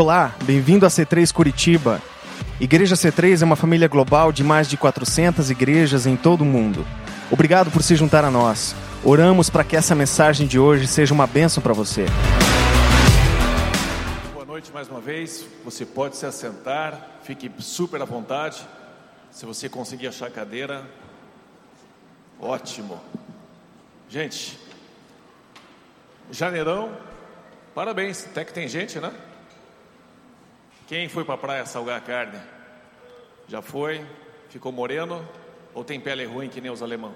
Olá, bem-vindo a C3 Curitiba. Igreja C3 é uma família global de mais de 400 igrejas em todo o mundo. Obrigado por se juntar a nós. Oramos para que essa mensagem de hoje seja uma bênção para você. Boa noite mais uma vez. Você pode se assentar, fique super à vontade. Se você conseguir achar cadeira, ótimo. Gente, janeirão, parabéns. Até que tem gente, né? Quem foi para a praia salgar a carne? Já foi? Ficou moreno? Ou tem pele ruim que nem os alemão?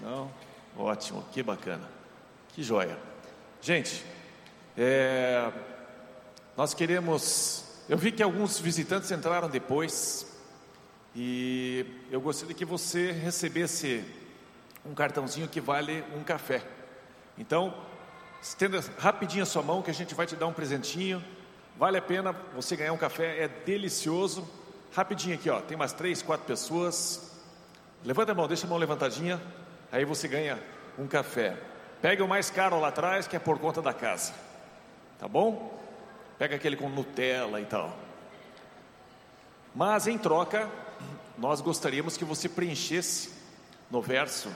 Não? Ótimo, que bacana. Que joia. Gente, é, nós queremos. Eu vi que alguns visitantes entraram depois e eu gostaria que você recebesse um cartãozinho que vale um café. Então, estenda rapidinho a sua mão que a gente vai te dar um presentinho. Vale a pena você ganhar um café, é delicioso. Rapidinho aqui, ó, tem mais três, quatro pessoas. Levanta a mão, deixa a mão levantadinha. Aí você ganha um café. Pega o mais caro lá atrás, que é por conta da casa. Tá bom? Pega aquele com Nutella e tal. Mas em troca, nós gostaríamos que você preenchesse no verso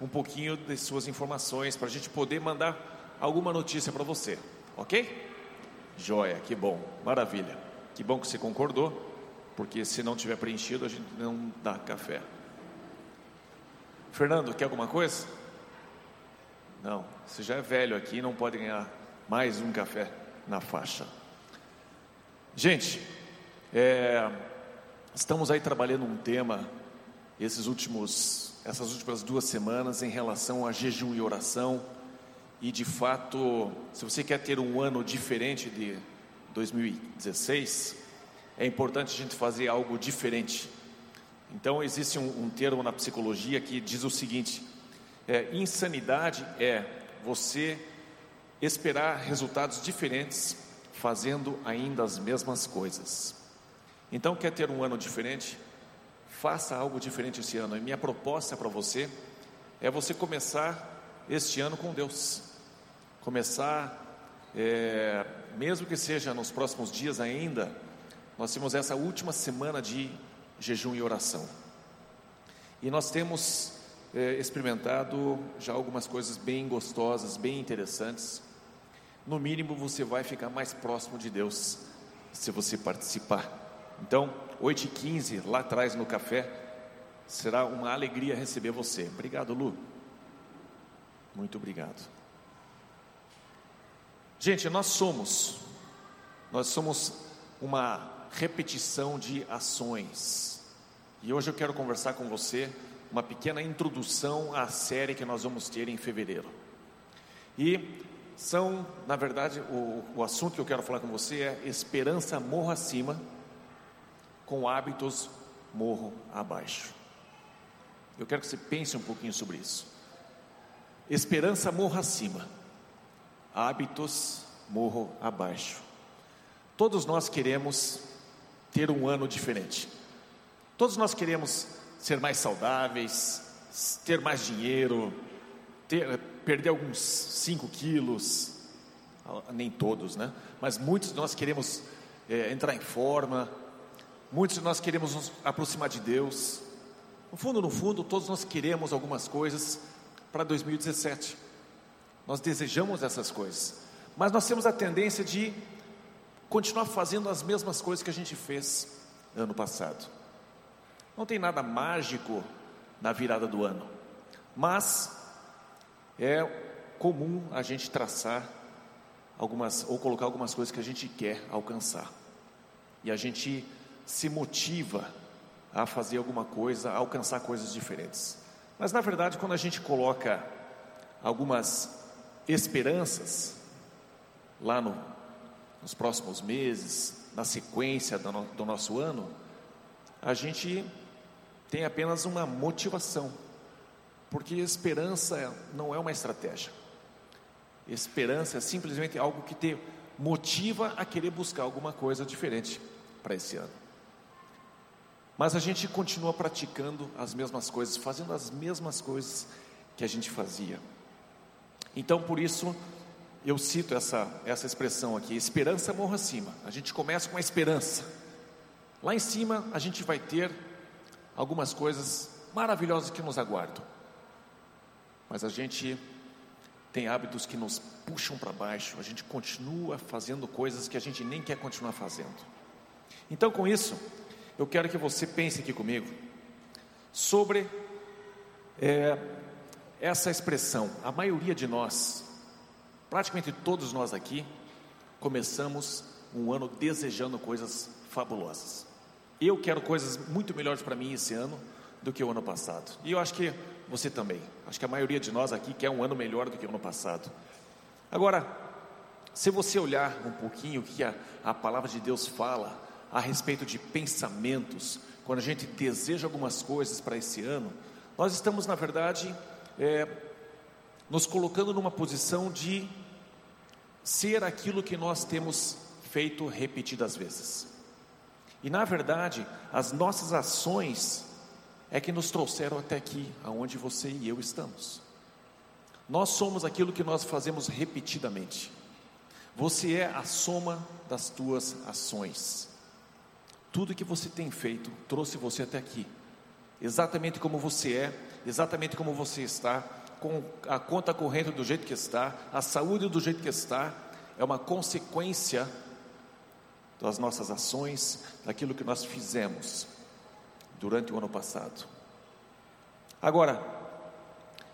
um pouquinho de suas informações para a gente poder mandar alguma notícia para você, ok? Joia, que bom, maravilha. Que bom que você concordou, porque se não tiver preenchido, a gente não dá café. Fernando, quer alguma coisa? Não, você já é velho aqui, não pode ganhar mais um café na faixa. Gente, é, estamos aí trabalhando um tema esses últimos, essas últimas duas semanas em relação a jejum e oração e de fato, se você quer ter um ano diferente de 2016, é importante a gente fazer algo diferente. Então, existe um, um termo na psicologia que diz o seguinte: é, insanidade é você esperar resultados diferentes fazendo ainda as mesmas coisas. Então, quer ter um ano diferente? Faça algo diferente esse ano. E minha proposta para você é você começar este ano com Deus começar, é, mesmo que seja nos próximos dias ainda, nós temos essa última semana de jejum e oração. E nós temos é, experimentado já algumas coisas bem gostosas, bem interessantes. No mínimo, você vai ficar mais próximo de Deus se você participar. Então, 8h15, lá atrás no café, será uma alegria receber você. Obrigado, Lu. Muito obrigado. Gente, nós somos, nós somos uma repetição de ações. E hoje eu quero conversar com você uma pequena introdução à série que nós vamos ter em fevereiro. E são, na verdade, o, o assunto que eu quero falar com você é esperança morro acima, com hábitos morro abaixo. Eu quero que você pense um pouquinho sobre isso. Esperança morro acima hábitos morro abaixo. Todos nós queremos ter um ano diferente. Todos nós queremos ser mais saudáveis, ter mais dinheiro, ter, perder alguns 5 quilos, nem todos, né? Mas muitos de nós queremos é, entrar em forma, muitos de nós queremos nos aproximar de Deus. No fundo, no fundo, todos nós queremos algumas coisas para 2017. Nós desejamos essas coisas, mas nós temos a tendência de continuar fazendo as mesmas coisas que a gente fez ano passado. Não tem nada mágico na virada do ano, mas é comum a gente traçar algumas ou colocar algumas coisas que a gente quer alcançar. E a gente se motiva a fazer alguma coisa, a alcançar coisas diferentes. Mas na verdade, quando a gente coloca algumas esperanças lá no, nos próximos meses, na sequência do, no, do nosso ano, a gente tem apenas uma motivação, porque esperança não é uma estratégia. Esperança é simplesmente algo que te motiva a querer buscar alguma coisa diferente para esse ano. Mas a gente continua praticando as mesmas coisas, fazendo as mesmas coisas que a gente fazia. Então, por isso, eu cito essa, essa expressão aqui: esperança morra acima. A gente começa com a esperança. Lá em cima a gente vai ter algumas coisas maravilhosas que nos aguardam. Mas a gente tem hábitos que nos puxam para baixo, a gente continua fazendo coisas que a gente nem quer continuar fazendo. Então, com isso, eu quero que você pense aqui comigo sobre é, essa expressão. A maioria de nós, praticamente todos nós aqui, começamos um ano desejando coisas fabulosas. Eu quero coisas muito melhores para mim esse ano do que o ano passado. E eu acho que você também. Acho que a maioria de nós aqui quer um ano melhor do que o ano passado. Agora, se você olhar um pouquinho o que a, a palavra de Deus fala a respeito de pensamentos, quando a gente deseja algumas coisas para esse ano, nós estamos, na verdade, é, nos colocando numa posição de ser aquilo que nós temos feito repetidas vezes. E na verdade, as nossas ações é que nos trouxeram até aqui, aonde você e eu estamos. Nós somos aquilo que nós fazemos repetidamente. Você é a soma das tuas ações. Tudo que você tem feito trouxe você até aqui. Exatamente como você é, exatamente como você está, com a conta corrente do jeito que está, a saúde do jeito que está, é uma consequência das nossas ações, daquilo que nós fizemos durante o ano passado. Agora,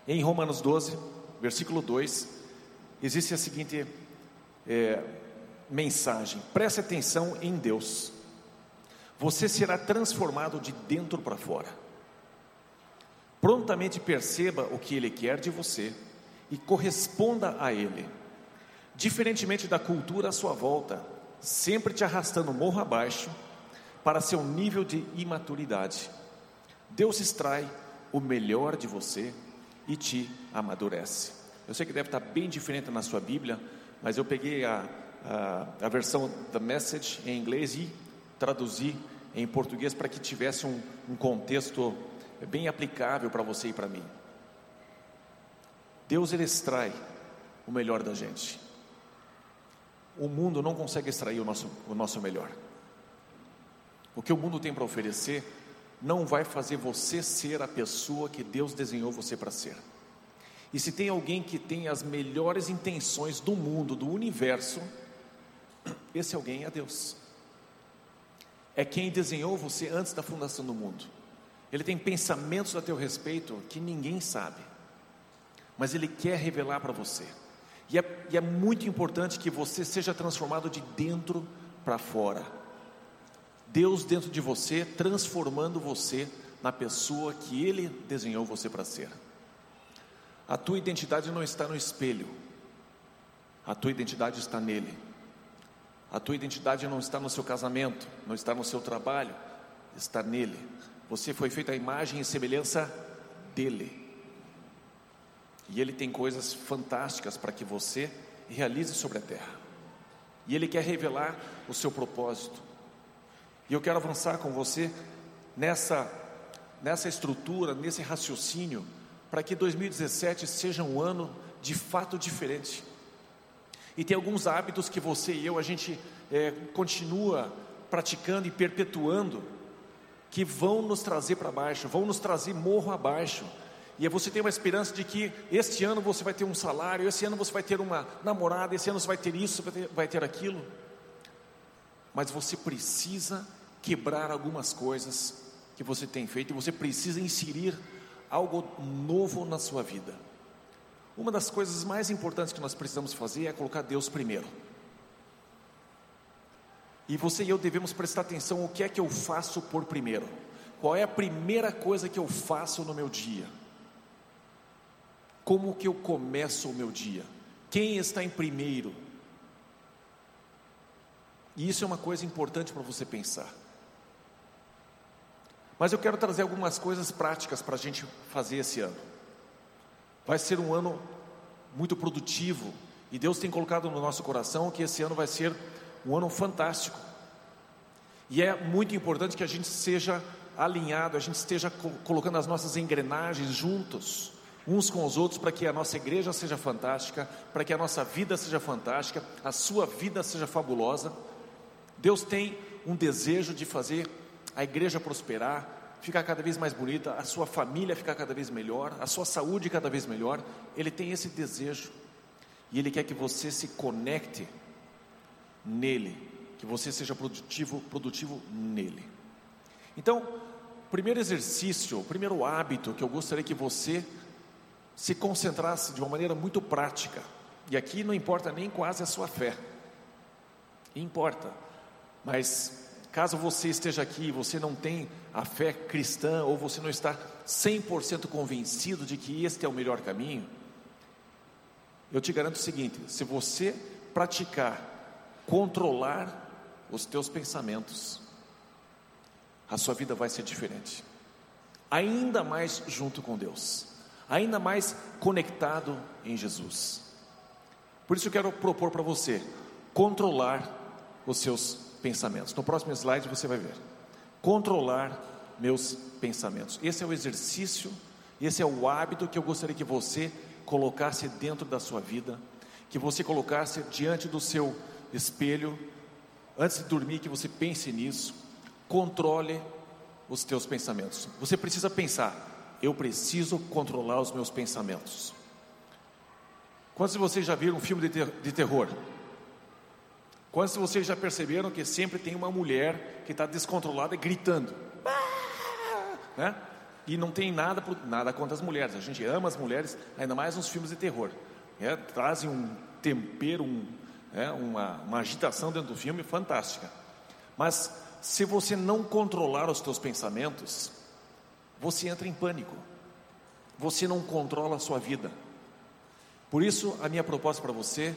em Romanos 12, versículo 2, existe a seguinte é, mensagem: preste atenção em Deus, você será transformado de dentro para fora. Prontamente perceba o que Ele quer de você e corresponda a Ele. Diferentemente da cultura à sua volta, sempre te arrastando morro abaixo para seu nível de imaturidade. Deus extrai o melhor de você e te amadurece. Eu sei que deve estar bem diferente na sua Bíblia, mas eu peguei a, a, a versão da Message em inglês e traduzi em português para que tivesse um, um contexto bem aplicável para você e para mim. Deus ele extrai o melhor da gente. O mundo não consegue extrair o nosso, o nosso melhor. O que o mundo tem para oferecer não vai fazer você ser a pessoa que Deus desenhou você para ser. E se tem alguém que tem as melhores intenções do mundo, do universo, esse alguém é Deus. É quem desenhou você antes da fundação do mundo. Ele tem pensamentos a teu respeito que ninguém sabe, mas ele quer revelar para você. E é, e é muito importante que você seja transformado de dentro para fora. Deus dentro de você, transformando você na pessoa que Ele desenhou você para ser. A tua identidade não está no espelho, a tua identidade está nele. A tua identidade não está no seu casamento, não está no seu trabalho, está nele. Você foi feito à imagem e semelhança dele. E ele tem coisas fantásticas para que você realize sobre a terra. E ele quer revelar o seu propósito. E eu quero avançar com você nessa, nessa estrutura, nesse raciocínio, para que 2017 seja um ano de fato diferente. E tem alguns hábitos que você e eu, a gente é, continua praticando e perpetuando, que vão nos trazer para baixo, vão nos trazer morro abaixo. E você tem uma esperança de que este ano você vai ter um salário, esse ano você vai ter uma namorada, esse ano você vai ter isso, vai ter, vai ter aquilo. Mas você precisa quebrar algumas coisas que você tem feito e você precisa inserir algo novo na sua vida. Uma das coisas mais importantes que nós precisamos fazer é colocar Deus primeiro. E você e eu devemos prestar atenção o que é que eu faço por primeiro. Qual é a primeira coisa que eu faço no meu dia? Como que eu começo o meu dia? Quem está em primeiro? E isso é uma coisa importante para você pensar. Mas eu quero trazer algumas coisas práticas para a gente fazer esse ano. Vai ser um ano muito produtivo e Deus tem colocado no nosso coração que esse ano vai ser um ano fantástico. E é muito importante que a gente seja alinhado, a gente esteja colocando as nossas engrenagens juntos uns com os outros para que a nossa igreja seja fantástica, para que a nossa vida seja fantástica, a sua vida seja fabulosa. Deus tem um desejo de fazer a igreja prosperar, ficar cada vez mais bonita, a sua família ficar cada vez melhor, a sua saúde cada vez melhor. Ele tem esse desejo e ele quer que você se conecte nele, que você seja produtivo, produtivo nele. Então, primeiro exercício, primeiro hábito que eu gostaria que você se concentrasse de uma maneira muito prática. E aqui não importa nem quase a sua fé. Importa. Mas caso você esteja aqui e você não tem a fé cristã ou você não está 100% convencido de que este é o melhor caminho, eu te garanto o seguinte: se você praticar controlar os teus pensamentos, a sua vida vai ser diferente. Ainda mais junto com Deus, ainda mais conectado em Jesus. Por isso eu quero propor para você controlar os seus pensamentos. No próximo slide você vai ver. Controlar meus pensamentos. Esse é o exercício, esse é o hábito que eu gostaria que você colocasse dentro da sua vida, que você colocasse diante do seu espelho, antes de dormir, que você pense nisso, controle os teus pensamentos. Você precisa pensar, eu preciso controlar os meus pensamentos. Quantos de vocês já viram um filme de, ter de terror? Quantos de vocês já perceberam que sempre tem uma mulher que está descontrolada gritando? Né? E não tem nada, nada contra as mulheres. A gente ama as mulheres, ainda mais nos filmes de terror. É, trazem um tempero, um, é, uma, uma agitação dentro do filme fantástica. Mas se você não controlar os teus pensamentos, você entra em pânico. Você não controla a sua vida. Por isso, a minha proposta para você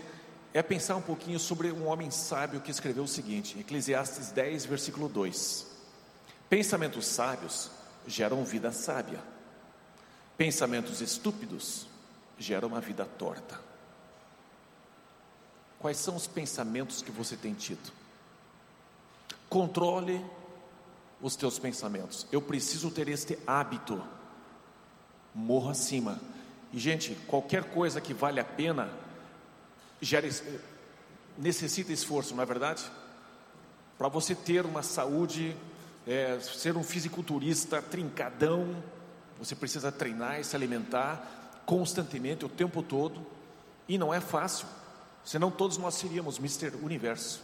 é pensar um pouquinho sobre um homem sábio que escreveu o seguinte, Eclesiastes 10, versículo 2: Pensamentos sábios geram vida sábia. Pensamentos estúpidos geram uma vida torta. Quais são os pensamentos que você tem tido? Controle os teus pensamentos. Eu preciso ter este hábito. Morro acima. E gente, qualquer coisa que vale a pena gera, necessita esforço, não é verdade? Para você ter uma saúde é, ser um fisiculturista trincadão, você precisa treinar e se alimentar constantemente, o tempo todo, e não é fácil, senão todos nós seríamos Mr. Universo.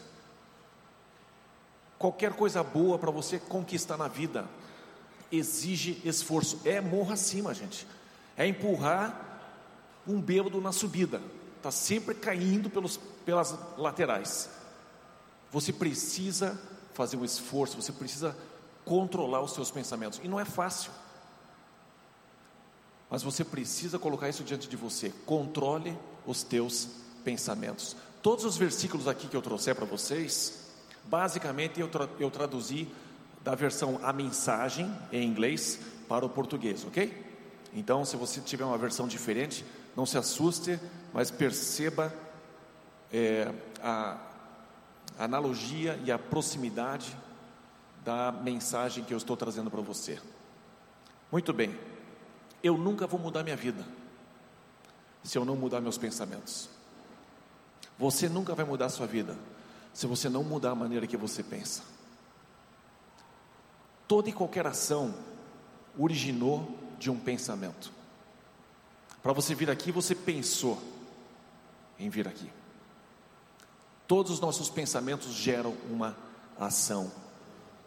Qualquer coisa boa para você conquistar na vida exige esforço, é morro acima, gente, é empurrar um bêbado na subida, está sempre caindo pelos, pelas laterais. Você precisa fazer um esforço, você precisa controlar os seus pensamentos. E não é fácil. Mas você precisa colocar isso diante de você. Controle os teus pensamentos. Todos os versículos aqui que eu trouxer para vocês, basicamente eu, tra eu traduzi da versão A Mensagem em inglês para o português, ok? Então, se você tiver uma versão diferente, não se assuste, mas perceba é, a analogia e a proximidade da mensagem que eu estou trazendo para você. Muito bem, eu nunca vou mudar minha vida se eu não mudar meus pensamentos. Você nunca vai mudar a sua vida se você não mudar a maneira que você pensa. Toda e qualquer ação originou de um pensamento. Para você vir aqui, você pensou em vir aqui. Todos os nossos pensamentos geram uma ação.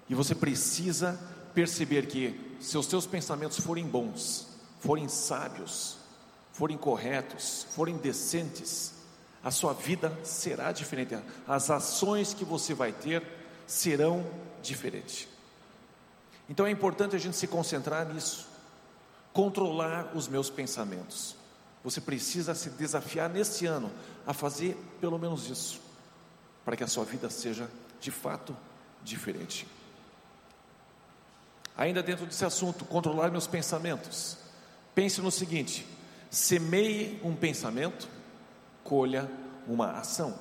E você precisa perceber que se os seus pensamentos forem bons, forem sábios, forem corretos, forem decentes, a sua vida será diferente. As ações que você vai ter serão diferentes. Então é importante a gente se concentrar nisso, controlar os meus pensamentos. Você precisa se desafiar nesse ano a fazer pelo menos isso, para que a sua vida seja de fato diferente. Ainda dentro desse assunto, controlar meus pensamentos. Pense no seguinte: semeie um pensamento, colha uma ação.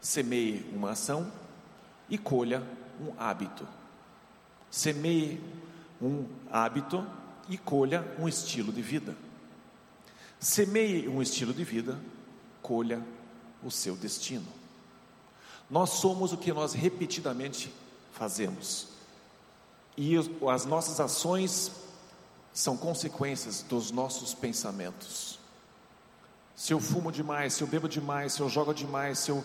Semeie uma ação e colha um hábito. Semeie um hábito e colha um estilo de vida. Semeie um estilo de vida, colha o seu destino. Nós somos o que nós repetidamente fazemos. E as nossas ações são consequências dos nossos pensamentos. Se eu fumo demais, se eu bebo demais, se eu jogo demais, se eu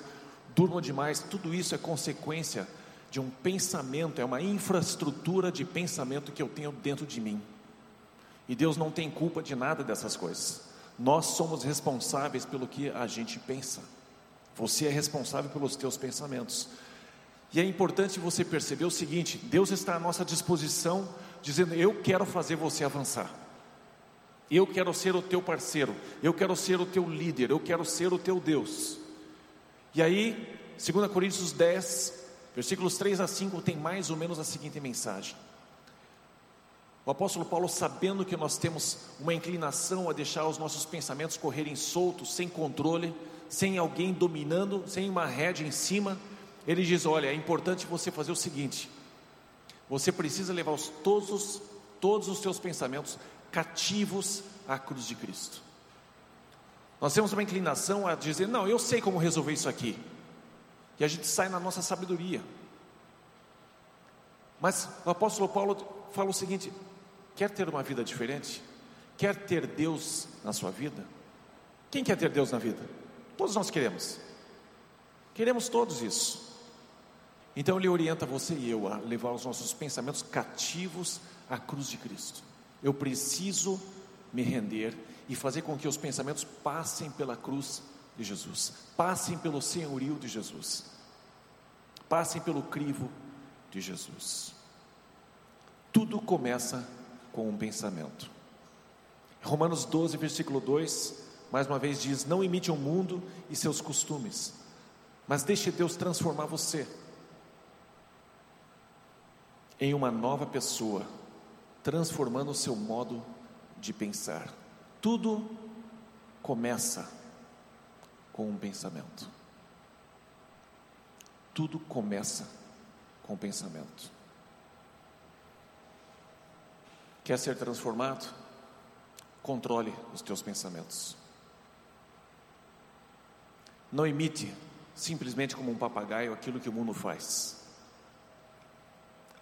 durmo demais, tudo isso é consequência de um pensamento, é uma infraestrutura de pensamento que eu tenho dentro de mim. E Deus não tem culpa de nada dessas coisas. Nós somos responsáveis pelo que a gente pensa. Você é responsável pelos teus pensamentos. E é importante você perceber o seguinte: Deus está à nossa disposição, dizendo: Eu quero fazer você avançar. Eu quero ser o teu parceiro, eu quero ser o teu líder, eu quero ser o teu Deus. E aí, 2 Coríntios 10, versículos 3 a 5, tem mais ou menos a seguinte mensagem. O apóstolo Paulo, sabendo que nós temos uma inclinação a deixar os nossos pensamentos correrem soltos, sem controle, sem alguém dominando, sem uma rédea em cima, ele diz: Olha, é importante você fazer o seguinte: você precisa levar os, todos, os, todos os seus pensamentos cativos à cruz de Cristo. Nós temos uma inclinação a dizer: Não, eu sei como resolver isso aqui. E a gente sai na nossa sabedoria. Mas o apóstolo Paulo fala o seguinte: quer ter uma vida diferente? Quer ter Deus na sua vida? Quem quer ter Deus na vida? Todos nós queremos. Queremos todos isso. Então ele orienta você e eu a levar os nossos pensamentos cativos à cruz de Cristo. Eu preciso me render e fazer com que os pensamentos passem pela cruz de Jesus, passem pelo senhorio de Jesus, passem pelo crivo de Jesus. Tudo começa com um pensamento. Romanos 12, versículo 2, mais uma vez diz: Não imite o mundo e seus costumes, mas deixe Deus transformar você em uma nova pessoa, transformando o seu modo de pensar. Tudo começa com um pensamento. Tudo começa com um pensamento. Quer ser transformado? Controle os teus pensamentos. Não imite simplesmente como um papagaio aquilo que o mundo faz.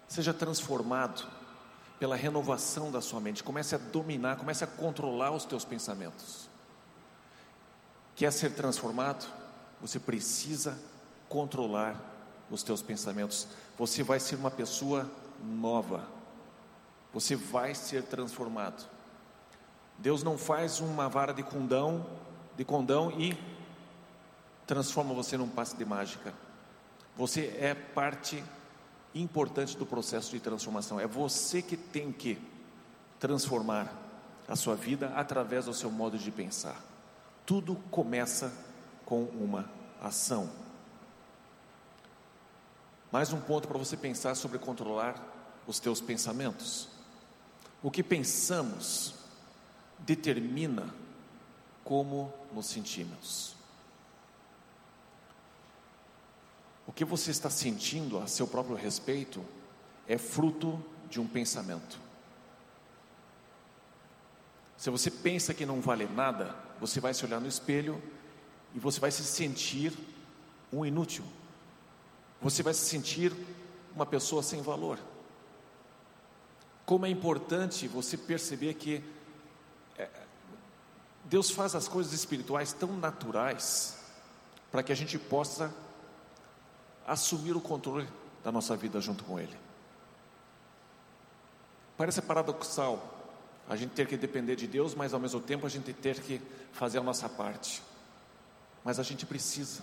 Seja transformado pela renovação da sua mente. Comece a dominar, comece a controlar os teus pensamentos. Quer ser transformado? Você precisa controlar os teus pensamentos. Você vai ser uma pessoa nova. Você vai ser transformado. Deus não faz uma vara de condão, de condão e transforma você num passe de mágica. Você é parte importante do processo de transformação. É você que tem que transformar a sua vida através do seu modo de pensar. Tudo começa com uma ação. Mais um ponto para você pensar sobre controlar os teus pensamentos. O que pensamos determina como nos sentimos. O que você está sentindo a seu próprio respeito é fruto de um pensamento. Se você pensa que não vale nada, você vai se olhar no espelho e você vai se sentir um inútil. Você vai se sentir uma pessoa sem valor. Como é importante você perceber que é, Deus faz as coisas espirituais tão naturais para que a gente possa assumir o controle da nossa vida junto com Ele. Parece paradoxal a gente ter que depender de Deus, mas ao mesmo tempo a gente ter que fazer a nossa parte. Mas a gente precisa.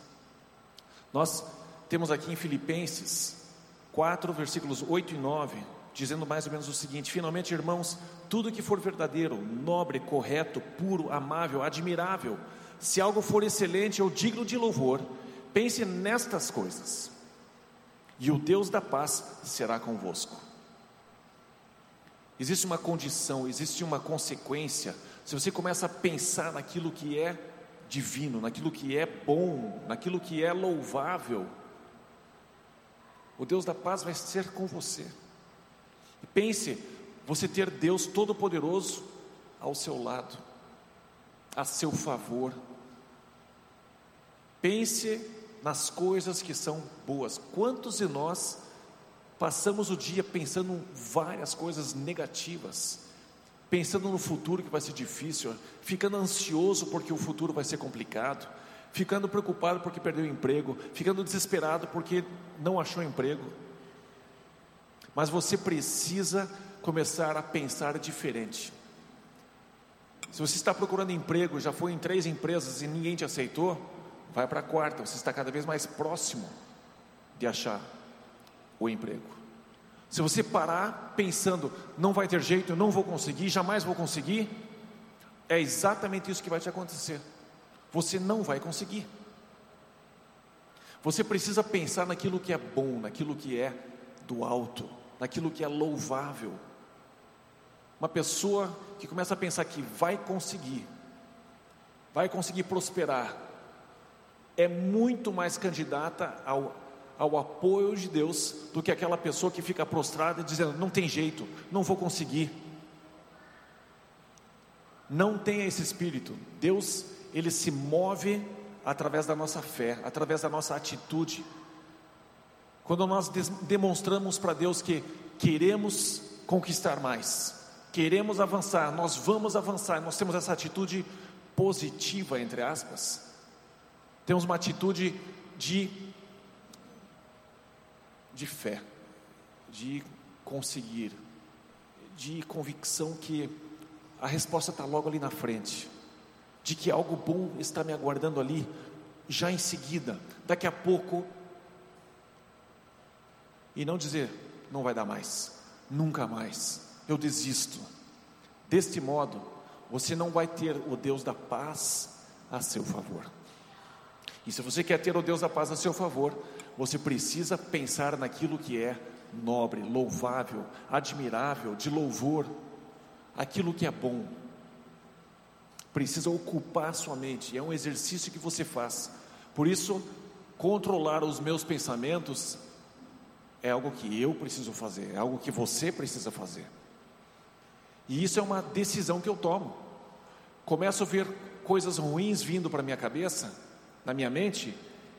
Nós temos aqui em Filipenses 4, versículos 8 e 9, dizendo mais ou menos o seguinte: Finalmente, irmãos, tudo que for verdadeiro, nobre, correto, puro, amável, admirável, se algo for excelente ou digno de louvor, pense nestas coisas e o Deus da paz será convosco. Existe uma condição, existe uma consequência. Se você começa a pensar naquilo que é divino, naquilo que é bom, naquilo que é louvável, o Deus da paz vai ser com você. Pense, você ter Deus Todo-Poderoso ao seu lado. a seu favor. Pense nas coisas que são boas. Quantos de nós passamos o dia pensando em várias coisas negativas? Pensando no futuro que vai ser difícil, ficando ansioso porque o futuro vai ser complicado, ficando preocupado porque perdeu o emprego, ficando desesperado porque não achou emprego. Mas você precisa começar a pensar diferente. Se você está procurando emprego, já foi em três empresas e ninguém te aceitou, vai para a quarta, você está cada vez mais próximo de achar o emprego. Se você parar pensando, não vai ter jeito, não vou conseguir, jamais vou conseguir, é exatamente isso que vai te acontecer. Você não vai conseguir. Você precisa pensar naquilo que é bom, naquilo que é do alto, naquilo que é louvável. Uma pessoa que começa a pensar que vai conseguir, vai conseguir prosperar, é muito mais candidata ao, ao apoio de Deus do que aquela pessoa que fica prostrada dizendo: não tem jeito, não vou conseguir. Não tenha esse espírito. Deus, ele se move através da nossa fé, através da nossa atitude. Quando nós demonstramos para Deus que queremos conquistar mais, queremos avançar, nós vamos avançar, nós temos essa atitude positiva, entre aspas, temos uma atitude de, de fé, de conseguir, de convicção que a resposta está logo ali na frente, de que algo bom está me aguardando ali, já em seguida, daqui a pouco, e não dizer, não vai dar mais, nunca mais, eu desisto. Deste modo, você não vai ter o Deus da paz a seu favor. E se você quer ter o Deus da paz a seu favor, você precisa pensar naquilo que é nobre, louvável, admirável, de louvor, aquilo que é bom. Precisa ocupar sua mente, é um exercício que você faz. Por isso, controlar os meus pensamentos é algo que eu preciso fazer, é algo que você precisa fazer. E isso é uma decisão que eu tomo. Começo a ver coisas ruins vindo para minha cabeça, na minha mente,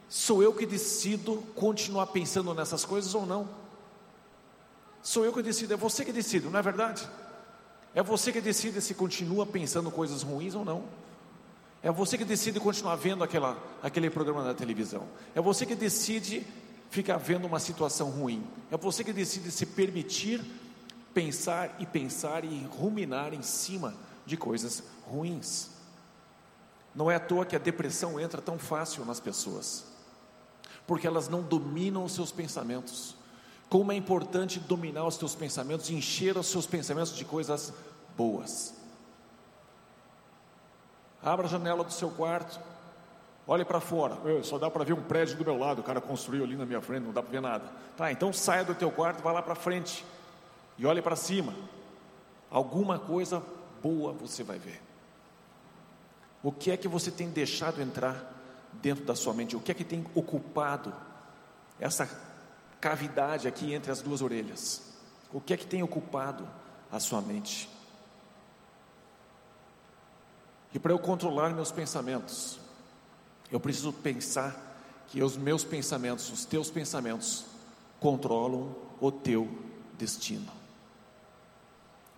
sou eu que decido continuar pensando nessas coisas ou não. Sou eu que decido, é você que decide, não é verdade? É você que decide se continua pensando coisas ruins ou não. É você que decide continuar vendo aquela, aquele programa na televisão. É você que decide ficar vendo uma situação ruim. É você que decide se permitir pensar e pensar e ruminar em cima de coisas ruins. Não é à toa que a depressão entra tão fácil nas pessoas, porque elas não dominam os seus pensamentos. Como é importante dominar os seus pensamentos, encher os seus pensamentos de coisas boas. Abra a janela do seu quarto, olhe para fora. só dá para ver um prédio do meu lado, o cara construiu ali na minha frente, não dá para ver nada. Tá, então saia do teu quarto, vá lá para frente e olhe para cima. Alguma coisa boa você vai ver. O que é que você tem deixado entrar dentro da sua mente? O que é que tem ocupado essa cavidade aqui entre as duas orelhas? O que é que tem ocupado a sua mente? E para eu controlar meus pensamentos, eu preciso pensar que os meus pensamentos, os teus pensamentos, controlam o teu destino.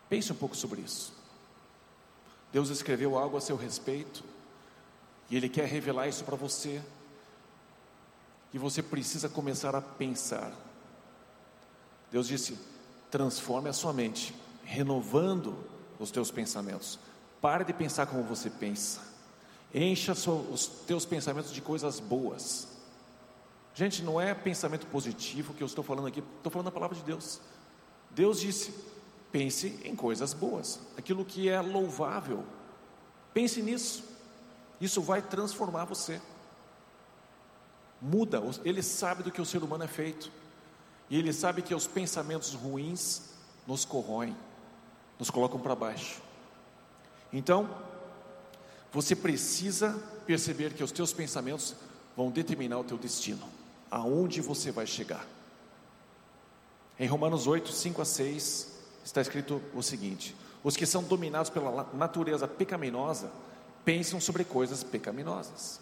Pense um pouco sobre isso. Deus escreveu algo a seu respeito e Ele quer revelar isso para você. E você precisa começar a pensar. Deus disse: transforme a sua mente, renovando os teus pensamentos. Pare de pensar como você pensa. Encha os teus pensamentos de coisas boas. Gente, não é pensamento positivo que eu estou falando aqui, estou falando a palavra de Deus. Deus disse: Pense em coisas boas, aquilo que é louvável. Pense nisso. Isso vai transformar você. Muda, ele sabe do que o ser humano é feito. E ele sabe que os pensamentos ruins nos corroem, nos colocam para baixo. Então, você precisa perceber que os teus pensamentos vão determinar o teu destino, aonde você vai chegar. Em Romanos 8, 5 a 6, está escrito o seguinte: os que são dominados pela natureza pecaminosa pensam sobre coisas pecaminosas.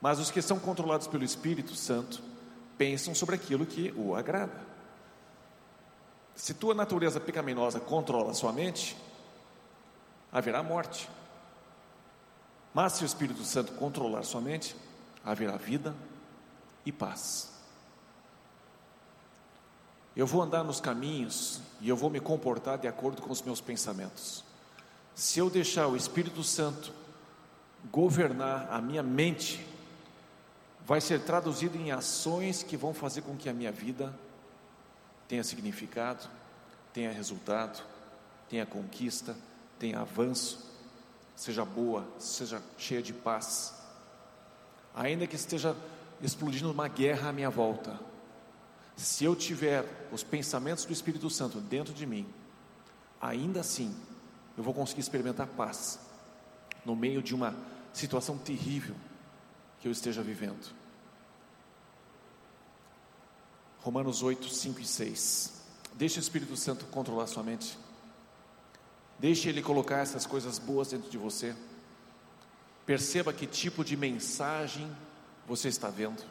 Mas os que são controlados pelo Espírito Santo pensam sobre aquilo que o agrada. Se tua natureza pecaminosa controla a sua mente, haverá morte. Mas se o Espírito Santo controlar sua mente, haverá vida e paz. Eu vou andar nos caminhos e eu vou me comportar de acordo com os meus pensamentos. Se eu deixar o Espírito Santo governar a minha mente, vai ser traduzido em ações que vão fazer com que a minha vida tenha significado, tenha resultado, tenha conquista, tenha avanço, seja boa, seja cheia de paz. Ainda que esteja explodindo uma guerra à minha volta, se eu tiver os pensamentos do Espírito Santo dentro de mim, ainda assim eu vou conseguir experimentar paz no meio de uma situação terrível que eu esteja vivendo. Romanos 8, 5 e 6. Deixe o Espírito Santo controlar sua mente. Deixe ele colocar essas coisas boas dentro de você. Perceba que tipo de mensagem você está vendo.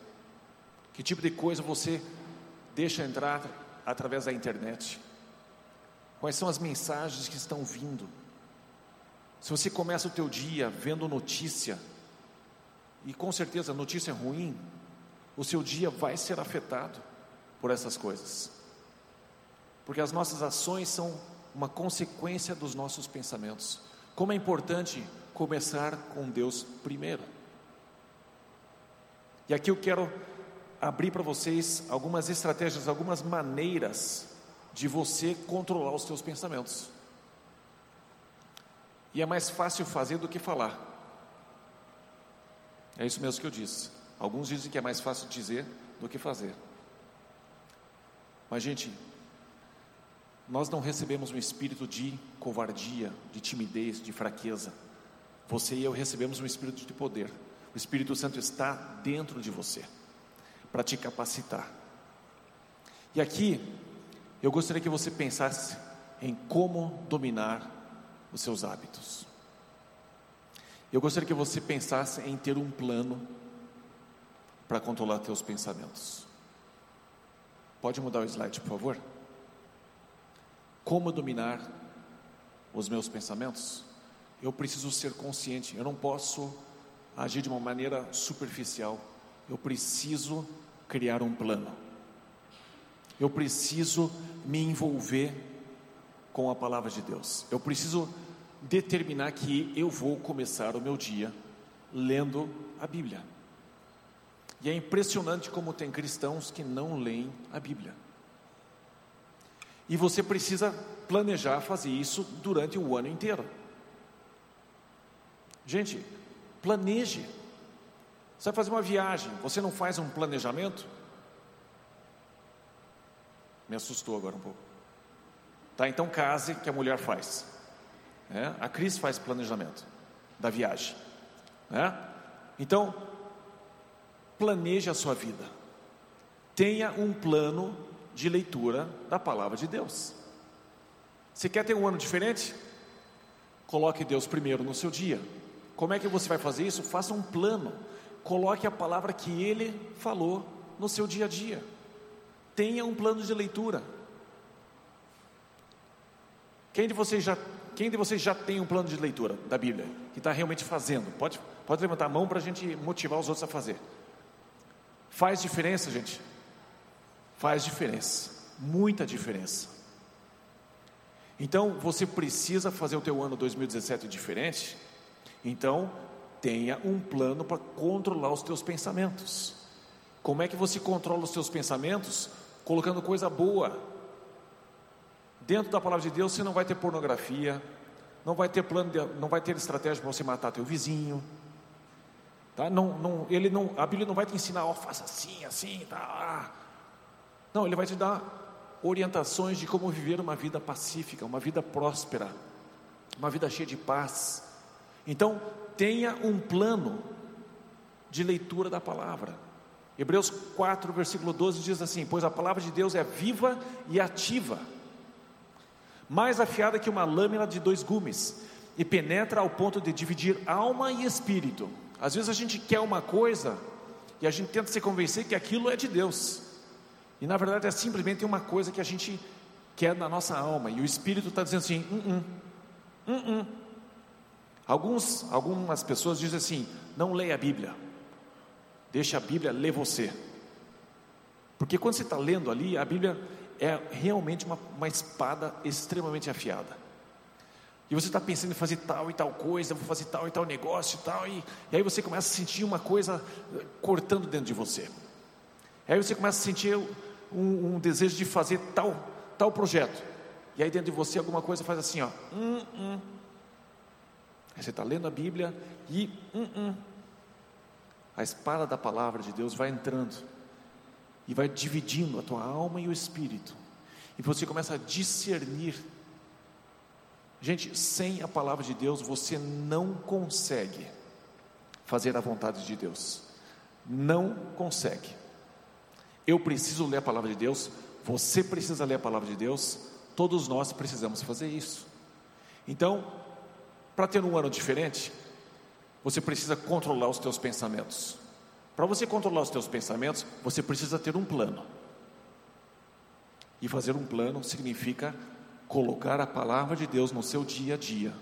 Que tipo de coisa você deixa entrar através da internet. Quais são as mensagens que estão vindo? Se você começa o teu dia vendo notícia, e com certeza notícia ruim, o seu dia vai ser afetado por essas coisas. Porque as nossas ações são uma consequência dos nossos pensamentos. Como é importante começar com Deus primeiro. E aqui eu quero abrir para vocês algumas estratégias, algumas maneiras de você controlar os seus pensamentos. E é mais fácil fazer do que falar. É isso mesmo que eu disse. Alguns dizem que é mais fácil dizer do que fazer. Mas, gente, nós não recebemos um espírito de covardia, de timidez, de fraqueza. Você e eu recebemos um espírito de poder. O Espírito Santo está dentro de você para te capacitar. E aqui eu gostaria que você pensasse em como dominar os seus hábitos. Eu gostaria que você pensasse em ter um plano para controlar teus pensamentos. Pode mudar o slide, por favor? Como dominar os meus pensamentos? Eu preciso ser consciente, eu não posso agir de uma maneira superficial. Eu preciso criar um plano. Eu preciso me envolver com a palavra de Deus. Eu preciso determinar que eu vou começar o meu dia lendo a Bíblia. E é impressionante como tem cristãos que não leem a Bíblia. E você precisa planejar fazer isso durante o ano inteiro. Gente, planeje. Você vai fazer uma viagem, você não faz um planejamento? Me assustou agora um pouco. Tá, então case que a mulher faz. É, a Cris faz planejamento da viagem. É? Então, planeje a sua vida. Tenha um plano de leitura da palavra de Deus. Você quer ter um ano diferente? Coloque Deus primeiro no seu dia. Como é que você vai fazer isso? Faça um plano. Coloque a palavra que ele falou no seu dia a dia. Tenha um plano de leitura. Quem de vocês já, quem de vocês já tem um plano de leitura da Bíblia? Que está realmente fazendo? Pode, pode levantar a mão para a gente motivar os outros a fazer. Faz diferença, gente? Faz diferença, muita diferença. Então, você precisa fazer o teu ano 2017 diferente. Então, tenha um plano para controlar os teus pensamentos. Como é que você controla os teus pensamentos? Colocando coisa boa. Dentro da palavra de Deus, você não vai ter pornografia, não vai ter plano, de, não vai ter estratégia para você matar teu vizinho, Tá? Não, não, ele não, a Bíblia não vai te ensinar, ó, oh, faça assim, assim, tá. Não, ele vai te dar orientações de como viver uma vida pacífica, uma vida próspera, uma vida cheia de paz. Então, tenha um plano de leitura da palavra. Hebreus 4, versículo 12 diz assim: Pois a palavra de Deus é viva e ativa, mais afiada que uma lâmina de dois gumes, e penetra ao ponto de dividir alma e espírito. Às vezes a gente quer uma coisa e a gente tenta se convencer que aquilo é de Deus, e na verdade é simplesmente uma coisa que a gente quer na nossa alma, e o espírito está dizendo assim: hum, hum, hum, hum. Alguns, algumas pessoas dizem assim: não leia a Bíblia, deixa a Bíblia ler você. Porque quando você está lendo ali, a Bíblia é realmente uma, uma espada extremamente afiada. E você está pensando em fazer tal e tal coisa, vou fazer tal e tal negócio e tal, e, e aí você começa a sentir uma coisa eh, cortando dentro de você. Aí você começa a sentir um, um desejo de fazer tal, tal projeto. E aí dentro de você alguma coisa faz assim, ó. Hum, hum. Aí você está lendo a Bíblia e hum, hum. a espada da palavra de Deus vai entrando e vai dividindo a tua alma e o espírito. E você começa a discernir. Gente, sem a palavra de Deus você não consegue fazer a vontade de Deus. Não consegue. Eu preciso ler a palavra de Deus, você precisa ler a palavra de Deus, todos nós precisamos fazer isso. Então, para ter um ano diferente, você precisa controlar os teus pensamentos. Para você controlar os teus pensamentos, você precisa ter um plano. E fazer um plano significa colocar a palavra de Deus no seu dia a dia,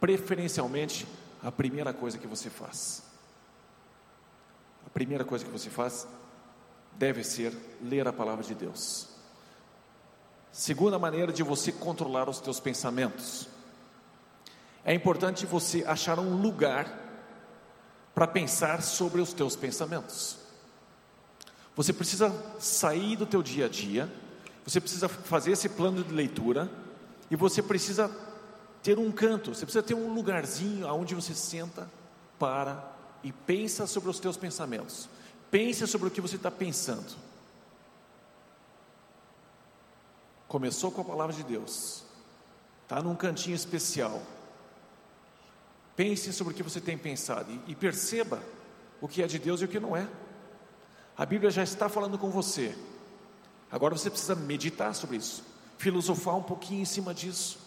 preferencialmente a primeira coisa que você faz. A primeira coisa que você faz deve ser ler a palavra de Deus. Segunda maneira de você controlar os teus pensamentos. É importante você achar um lugar para pensar sobre os teus pensamentos. Você precisa sair do teu dia a dia, você precisa fazer esse plano de leitura e você precisa ter um canto, você precisa ter um lugarzinho aonde você senta, para e pensa sobre os teus pensamentos. Pense sobre o que você está pensando. Começou com a palavra de Deus, está num cantinho especial. Pense sobre o que você tem pensado e, e perceba o que é de Deus e o que não é. A Bíblia já está falando com você. Agora você precisa meditar sobre isso, filosofar um pouquinho em cima disso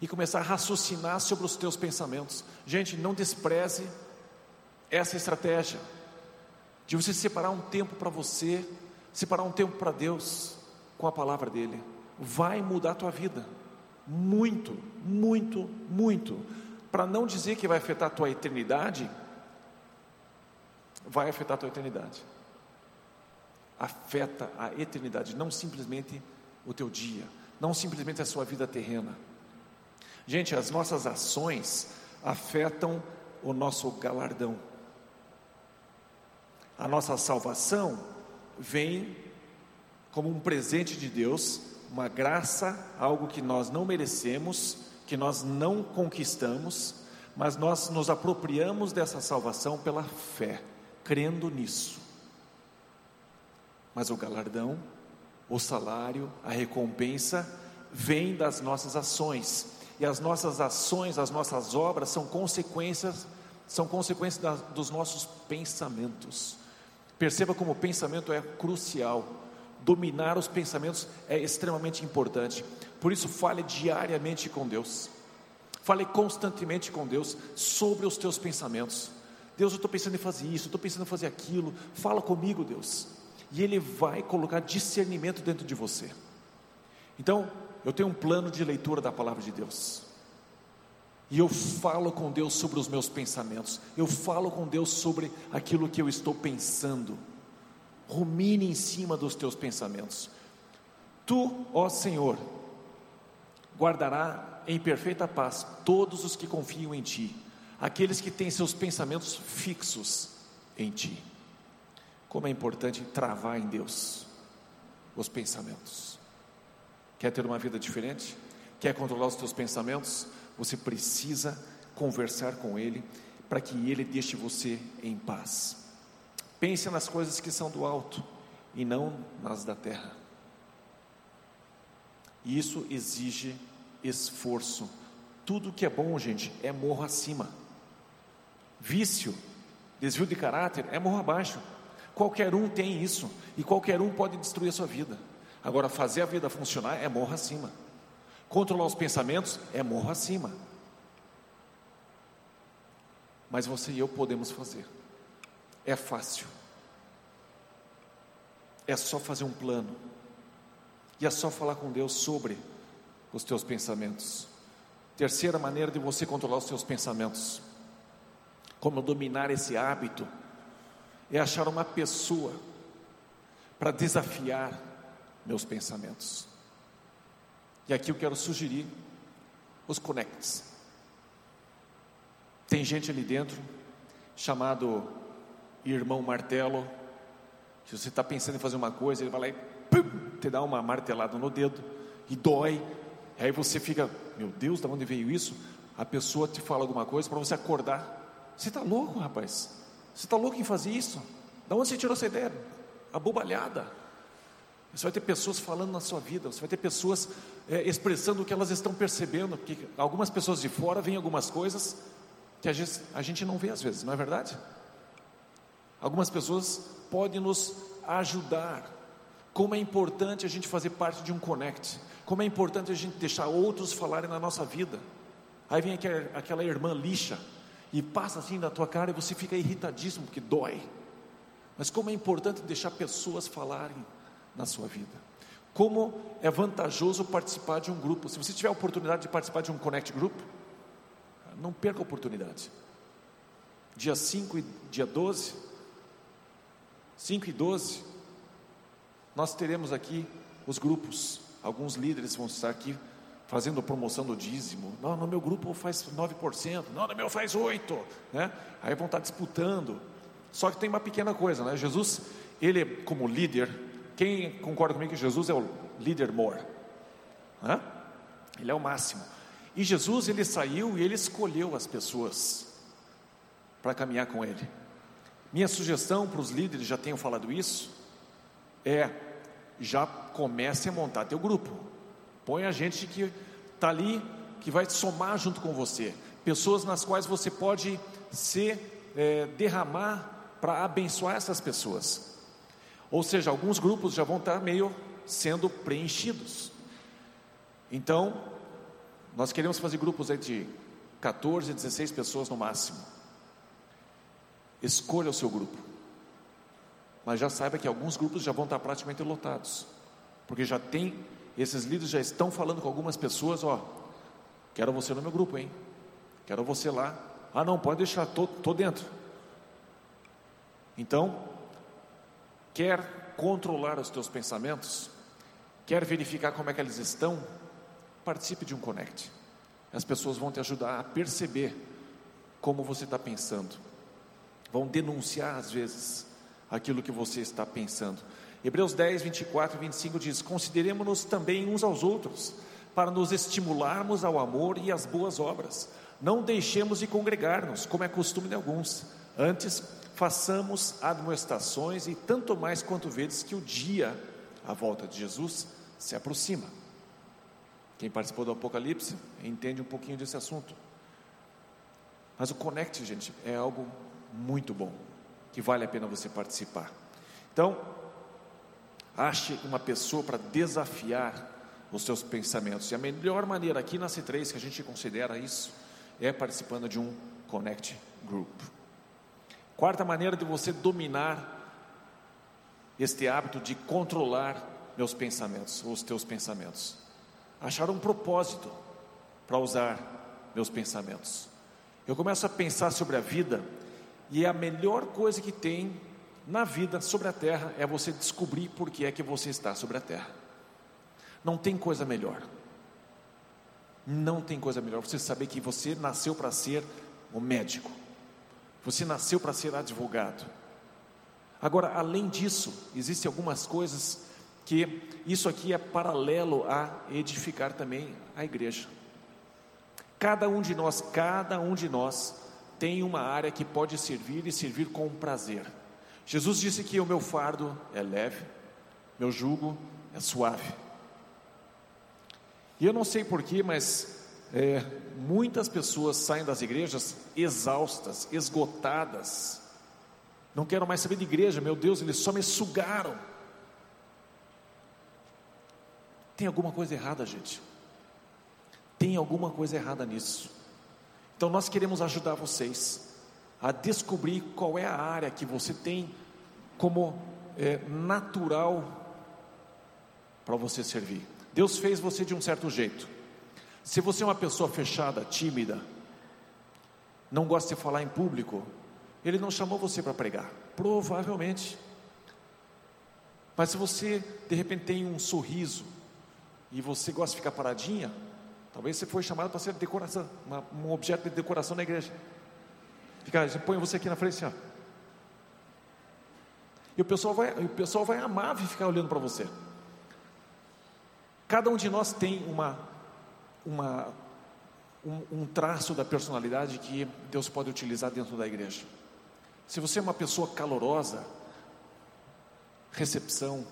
e começar a raciocinar sobre os teus pensamentos. Gente, não despreze essa estratégia de você separar um tempo para você, separar um tempo para Deus com a palavra dele, vai mudar a tua vida. Muito, muito, muito. Para não dizer que vai afetar a tua eternidade, vai afetar a tua eternidade. Afeta a eternidade, não simplesmente o teu dia, não simplesmente a sua vida terrena. Gente, as nossas ações afetam o nosso galardão. A nossa salvação vem como um presente de Deus, uma graça, algo que nós não merecemos, que nós não conquistamos, mas nós nos apropriamos dessa salvação pela fé, crendo nisso. Mas o galardão, o salário, a recompensa vem das nossas ações. E as nossas ações, as nossas obras são consequências, são consequências da, dos nossos pensamentos. Perceba como o pensamento é crucial. Dominar os pensamentos é extremamente importante. Por isso, fale diariamente com Deus. Fale constantemente com Deus sobre os teus pensamentos. Deus, eu estou pensando em fazer isso, estou pensando em fazer aquilo. Fala comigo, Deus. E Ele vai colocar discernimento dentro de você. Então, eu tenho um plano de leitura da palavra de Deus. E eu falo com Deus sobre os meus pensamentos, eu falo com Deus sobre aquilo que eu estou pensando. Rumine em cima dos teus pensamentos. Tu, ó Senhor, guardará em perfeita paz todos os que confiam em Ti, aqueles que têm seus pensamentos fixos em Ti. Como é importante travar em Deus os pensamentos. Quer ter uma vida diferente? Quer controlar os teus pensamentos? Você precisa conversar com Ele para que Ele deixe você em paz. Pense nas coisas que são do alto e não nas da terra. E isso exige esforço. Tudo que é bom, gente, é morro acima. Vício, desvio de caráter, é morro abaixo. Qualquer um tem isso e qualquer um pode destruir a sua vida. Agora, fazer a vida funcionar é morro acima. Controlar os pensamentos é morro acima. mas você e eu podemos fazer. É fácil. É só fazer um plano. E é só falar com Deus sobre os teus pensamentos. Terceira maneira de você controlar os seus pensamentos. Como dominar esse hábito é achar uma pessoa para desafiar meus pensamentos. E aqui eu quero sugerir os connects. Tem gente ali dentro chamado irmão martelo. Se você está pensando em fazer uma coisa, ele vai lá e pum, te dá uma martelada no dedo e dói. E aí você fica, meu Deus, de onde veio isso? A pessoa te fala alguma coisa para você acordar. Você está louco, rapaz? Você está louco em fazer isso? Da onde você tirou essa ideia? Abobalhada. Você vai ter pessoas falando na sua vida, você vai ter pessoas é, expressando o que elas estão percebendo, porque algumas pessoas de fora veem algumas coisas que a gente, a gente não vê às vezes, não é verdade? Algumas pessoas podem nos ajudar. Como é importante a gente fazer parte de um connect, como é importante a gente deixar outros falarem na nossa vida. Aí vem aquela, irmã lixa e passa assim na tua cara e você fica irritadíssimo porque dói. Mas como é importante deixar pessoas falarem na sua vida. Como é vantajoso participar de um grupo. Se você tiver a oportunidade de participar de um Connect Group, não perca a oportunidade. Dia 5 e dia 12, 5 e 12, nós teremos aqui os grupos. Alguns líderes vão estar aqui fazendo promoção do dízimo. Não, no meu grupo faz 9%, não, no meu faz 8%, né? Aí vão estar disputando. Só que tem uma pequena coisa, né? Jesus, ele como líder, quem concorda comigo que Jesus é o líder mor? Né? Ele é o máximo. E Jesus, ele saiu e ele escolheu as pessoas para caminhar com ele. Minha sugestão para os líderes, já tenho falado isso, é já comece a montar teu grupo. Põe a gente que está ali, que vai somar junto com você. Pessoas nas quais você pode se é, derramar para abençoar essas pessoas. Ou seja, alguns grupos já vão estar meio sendo preenchidos. Então, nós queremos fazer grupos de 14, 16 pessoas no máximo. Escolha o seu grupo. Mas já saiba que alguns grupos já vão estar praticamente lotados. Porque já tem, esses líderes já estão falando com algumas pessoas, ó, quero você no meu grupo, hein? Quero você lá. Ah, não, pode deixar, tô, tô dentro. Então, quer controlar os teus pensamentos? Quer verificar como é que eles estão? Participe de um Connect. As pessoas vão te ajudar a perceber como você está pensando. Vão denunciar às vezes aquilo que você está pensando. Hebreus 10, 24 e 25 diz: Consideremos-nos também uns aos outros, para nos estimularmos ao amor e às boas obras. Não deixemos de congregar-nos, como é costume de alguns. Antes, façamos admoestações e tanto mais quanto vedes que o dia, a volta de Jesus, se aproxima. Quem participou do Apocalipse entende um pouquinho desse assunto. Mas o Connect, gente, é algo muito bom, que vale a pena você participar. Então, ache uma pessoa para desafiar os seus pensamentos. E a melhor maneira aqui na C3 que a gente considera isso é participando de um Connect Group. Quarta maneira de você dominar este hábito de controlar meus pensamentos, os teus pensamentos. Achar um propósito para usar meus pensamentos. Eu começo a pensar sobre a vida e a melhor coisa que tem na vida sobre a terra é você descobrir por que é que você está sobre a terra. Não tem coisa melhor. Não tem coisa melhor você saber que você nasceu para ser o médico você nasceu para ser advogado. Agora, além disso, existem algumas coisas que isso aqui é paralelo a edificar também a igreja. Cada um de nós, cada um de nós tem uma área que pode servir e servir com prazer. Jesus disse que o meu fardo é leve, meu jugo é suave. E eu não sei porquê, mas é, muitas pessoas saem das igrejas exaustas, esgotadas. Não quero mais saber de igreja, meu Deus, eles só me sugaram. Tem alguma coisa errada, gente. Tem alguma coisa errada nisso. Então nós queremos ajudar vocês. a descobrir qual é a área que você tem como é, natural para você servir. Deus fez você de um certo jeito. Se você é uma pessoa fechada, tímida, não gosta de falar em público, Ele não chamou você para pregar, provavelmente. Mas se você de repente tem um sorriso e você gosta de ficar paradinha, talvez você foi chamado para ser decoração, uma, um objeto de decoração na igreja. Fica, põe você aqui na frente, assim, ó. E o pessoal vai, o pessoal vai amar ficar olhando para você. Cada um de nós tem uma, uma, um, um traço da personalidade que Deus pode utilizar dentro da igreja. Se você é uma pessoa calorosa, recepção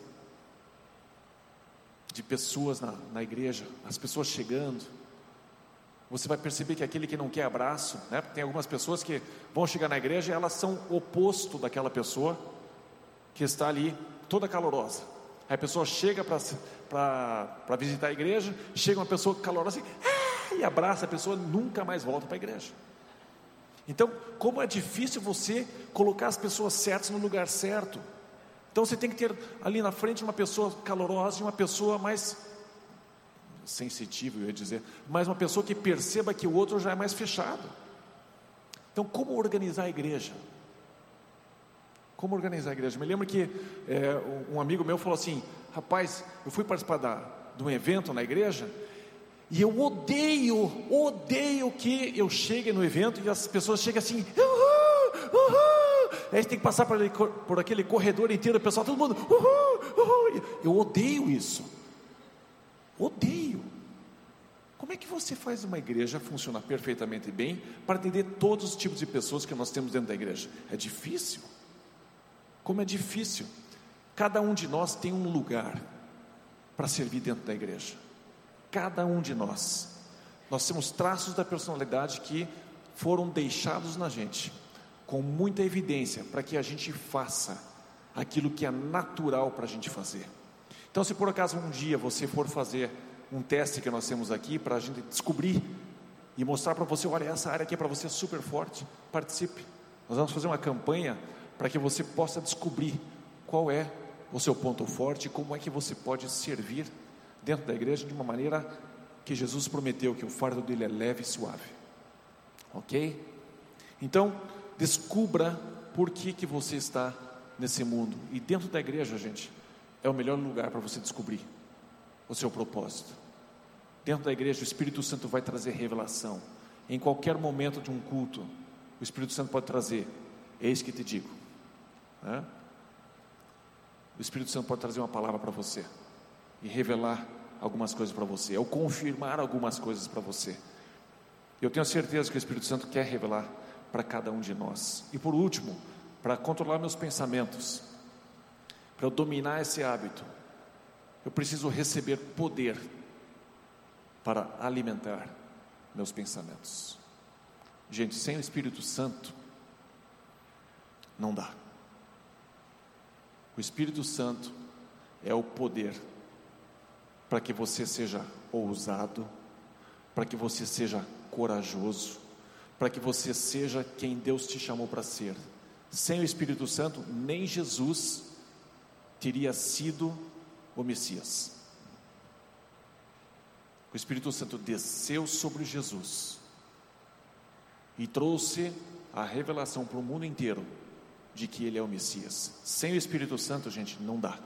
de pessoas na, na igreja, as pessoas chegando, você vai perceber que aquele que não quer abraço, né? Tem algumas pessoas que vão chegar na igreja e elas são o oposto daquela pessoa que está ali toda calorosa. Aí a pessoa chega para visitar a igreja, chega uma pessoa calorosa assim, ah, e abraça a pessoa, nunca mais volta para a igreja. Então, como é difícil você colocar as pessoas certas no lugar certo. Então você tem que ter ali na frente uma pessoa calorosa e uma pessoa mais sensitível, eu ia dizer, mas uma pessoa que perceba que o outro já é mais fechado. Então, como organizar a igreja? Como organizar a igreja? Me lembro que é, um amigo meu falou assim: rapaz, eu fui participar da, de um evento na igreja e eu odeio, odeio que eu chegue no evento e as pessoas cheguem assim, uhul, uhul, Aí você tem que passar por, por aquele corredor inteiro, o pessoal, todo mundo, uhul, uhul. Eu odeio isso. Odeio. Como é que você faz uma igreja funcionar perfeitamente bem para atender todos os tipos de pessoas que nós temos dentro da igreja? É difícil. Como é difícil. Cada um de nós tem um lugar para servir dentro da igreja. Cada um de nós. Nós temos traços da personalidade que foram deixados na gente com muita evidência para que a gente faça aquilo que é natural para a gente fazer. Então, se por acaso um dia você for fazer um teste que nós temos aqui para a gente descobrir e mostrar para você, olha, essa área aqui é para você super forte, participe. Nós vamos fazer uma campanha para que você possa descobrir qual é o seu ponto forte e como é que você pode servir dentro da igreja de uma maneira que Jesus prometeu que o fardo dele é leve e suave. OK? Então, descubra por que, que você está nesse mundo. E dentro da igreja, gente, é o melhor lugar para você descobrir o seu propósito. Dentro da igreja, o Espírito Santo vai trazer revelação. Em qualquer momento de um culto, o Espírito Santo pode trazer: Eis que te digo. Né? O Espírito Santo pode trazer uma palavra para você e revelar algumas coisas para você, ou confirmar algumas coisas para você. Eu tenho certeza que o Espírito Santo quer revelar para cada um de nós. E por último, para controlar meus pensamentos, para eu dominar esse hábito, eu preciso receber poder para alimentar meus pensamentos. Gente, sem o Espírito Santo, não dá. O Espírito Santo é o poder para que você seja ousado, para que você seja corajoso, para que você seja quem Deus te chamou para ser. Sem o Espírito Santo, nem Jesus teria sido o Messias. O Espírito Santo desceu sobre Jesus e trouxe a revelação para o mundo inteiro de que ele é o Messias. Sem o Espírito Santo, gente, não dá.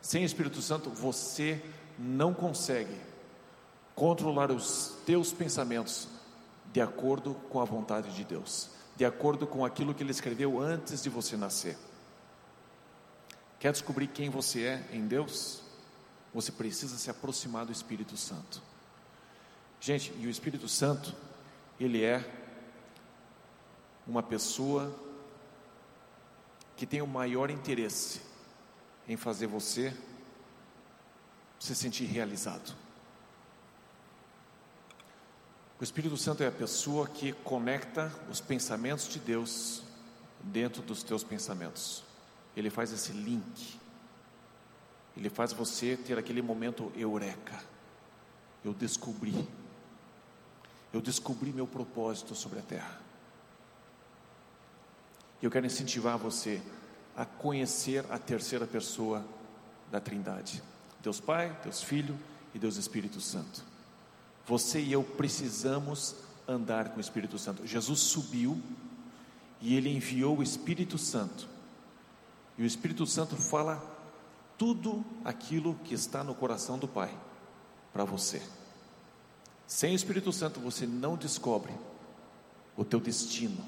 Sem o Espírito Santo, você não consegue controlar os teus pensamentos de acordo com a vontade de Deus, de acordo com aquilo que Ele escreveu antes de você nascer. Quer descobrir quem você é em Deus? Você precisa se aproximar do Espírito Santo. Gente, e o Espírito Santo, ele é uma pessoa que tem o maior interesse em fazer você se sentir realizado. O Espírito Santo é a pessoa que conecta os pensamentos de Deus dentro dos teus pensamentos. Ele faz esse link. Ele faz você ter aquele momento eureka. Eu descobri. Eu descobri meu propósito sobre a terra. Eu quero incentivar você a conhecer a terceira pessoa da Trindade: Deus Pai, Deus Filho e Deus Espírito Santo. Você e eu precisamos andar com o Espírito Santo. Jesus subiu e ele enviou o Espírito Santo. E o Espírito Santo fala tudo aquilo que está no coração do Pai para você. Sem o Espírito Santo você não descobre o teu destino.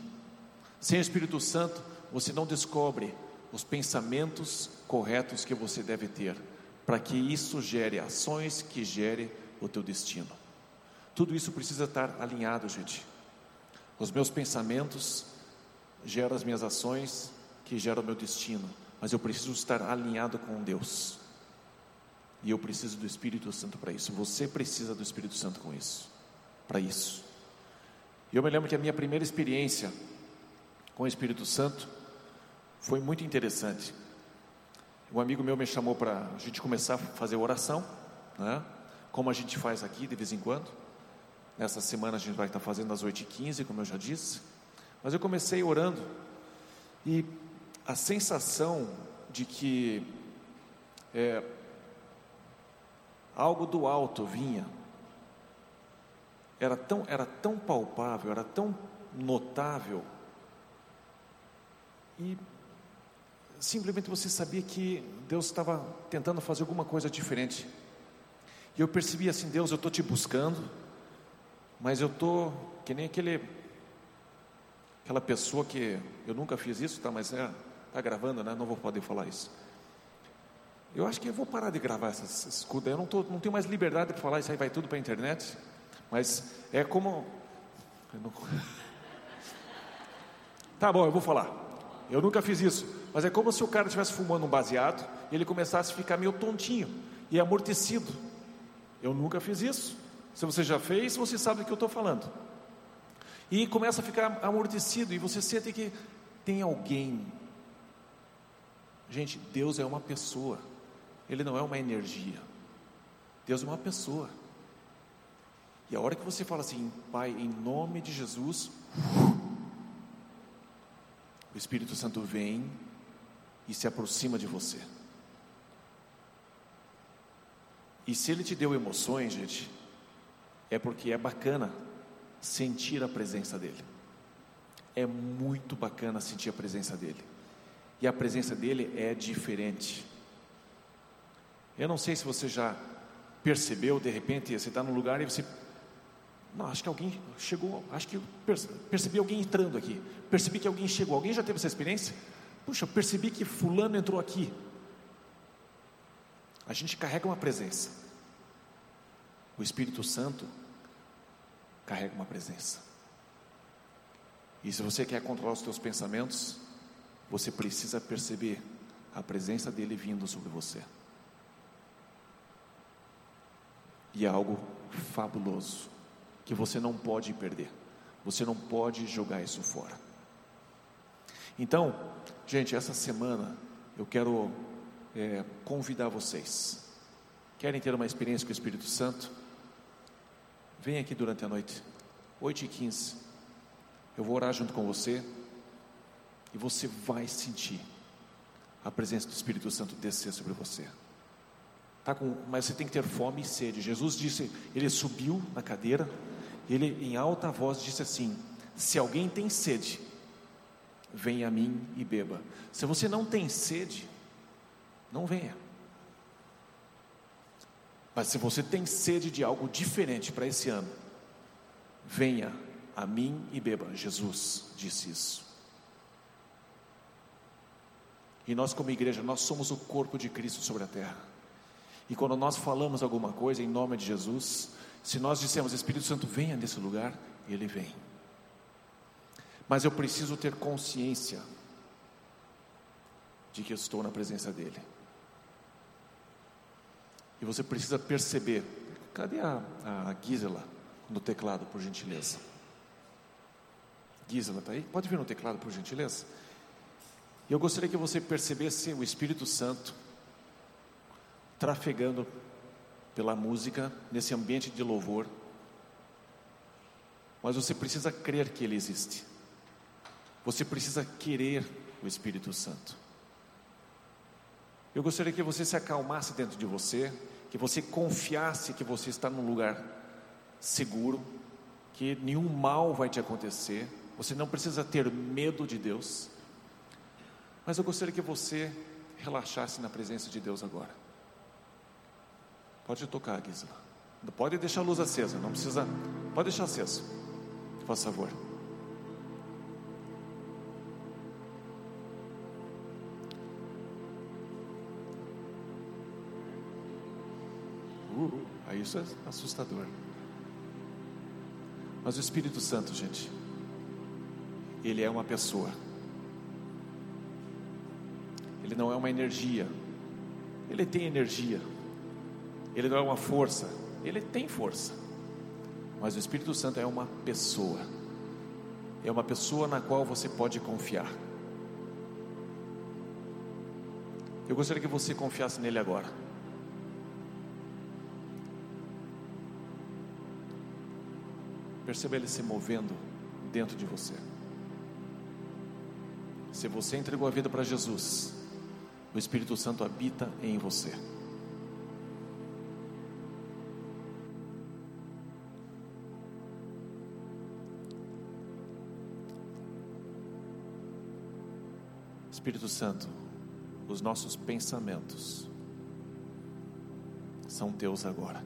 Sem o Espírito Santo você não descobre os pensamentos corretos que você deve ter, para que isso gere ações que gere o teu destino. Tudo isso precisa estar alinhado, gente. Os meus pensamentos geram as minhas ações, que geram o meu destino, mas eu preciso estar alinhado com Deus. E eu preciso do Espírito Santo para isso. Você precisa do Espírito Santo com isso, para isso. E eu me lembro que a minha primeira experiência com o Espírito Santo foi muito interessante. Um amigo meu me chamou para a gente começar a fazer oração, né? como a gente faz aqui de vez em quando. Nessa semana a gente vai estar fazendo às 8h15, como eu já disse. Mas eu comecei orando e a sensação de que é, algo do alto vinha era tão, era tão palpável, era tão notável. E simplesmente você sabia que Deus estava tentando fazer alguma coisa diferente. E eu percebi assim: Deus, eu estou te buscando mas eu tô que nem aquele aquela pessoa que eu nunca fiz isso, tá? Mas é, tá gravando, né? Não vou poder falar isso. Eu acho que eu vou parar de gravar essas escudas. Eu não, tô, não tenho mais liberdade para falar isso aí, vai tudo para a internet. Mas é como. Não... Tá bom, eu vou falar. Eu nunca fiz isso. Mas é como se o cara estivesse fumando um baseado e ele começasse a ficar meio tontinho e amortecido. Eu nunca fiz isso. Se você já fez, você sabe do que eu estou falando. E começa a ficar amortecido e você sente que tem alguém. Gente, Deus é uma pessoa. Ele não é uma energia. Deus é uma pessoa. E a hora que você fala assim, Pai, em nome de Jesus, o Espírito Santo vem e se aproxima de você. E se ele te deu emoções, gente, é porque é bacana sentir a presença dele. É muito bacana sentir a presença dele. E a presença dele é diferente. Eu não sei se você já percebeu, de repente, você está num lugar e você. Não, acho que alguém chegou, acho que percebi alguém entrando aqui. Percebi que alguém chegou. Alguém já teve essa experiência? Puxa, percebi que Fulano entrou aqui. A gente carrega uma presença. O Espírito Santo carrega uma presença. E se você quer controlar os seus pensamentos, você precisa perceber a presença dele vindo sobre você. E é algo fabuloso que você não pode perder. Você não pode jogar isso fora. Então, gente, essa semana eu quero é, convidar vocês. Querem ter uma experiência com o Espírito Santo? Vem aqui durante a noite, 8 e 15. Eu vou orar junto com você e você vai sentir a presença do Espírito Santo descer sobre você. Tá com, mas você tem que ter fome e sede. Jesus disse, ele subiu na cadeira, ele em alta voz disse assim: Se alguém tem sede, venha a mim e beba. Se você não tem sede, não venha. Mas se você tem sede de algo diferente para esse ano, venha a mim e beba. Jesus disse isso. E nós, como igreja, nós somos o corpo de Cristo sobre a terra. E quando nós falamos alguma coisa em nome de Jesus, se nós dissemos Espírito Santo, venha nesse lugar, ele vem. Mas eu preciso ter consciência de que eu estou na presença dele. E você precisa perceber. Cadê a, a Gisela no teclado, por gentileza? Gisela, está aí? Pode vir no teclado, por gentileza? E eu gostaria que você percebesse o Espírito Santo trafegando pela música, nesse ambiente de louvor. Mas você precisa crer que Ele existe. Você precisa querer o Espírito Santo. Eu gostaria que você se acalmasse dentro de você, que você confiasse que você está num lugar seguro, que nenhum mal vai te acontecer, você não precisa ter medo de Deus. Mas eu gostaria que você relaxasse na presença de Deus agora. Pode tocar, Gisela. Pode deixar a luz acesa, não precisa. Pode deixar aceso. Por favor. Isso é assustador. Mas o Espírito Santo, gente, ele é uma pessoa. Ele não é uma energia. Ele tem energia. Ele não é uma força. Ele tem força. Mas o Espírito Santo é uma pessoa. É uma pessoa na qual você pode confiar. Eu gostaria que você confiasse nele agora. Perceba ele se movendo dentro de você. Se você entregou a vida para Jesus, o Espírito Santo habita em você. Espírito Santo, os nossos pensamentos são teus agora.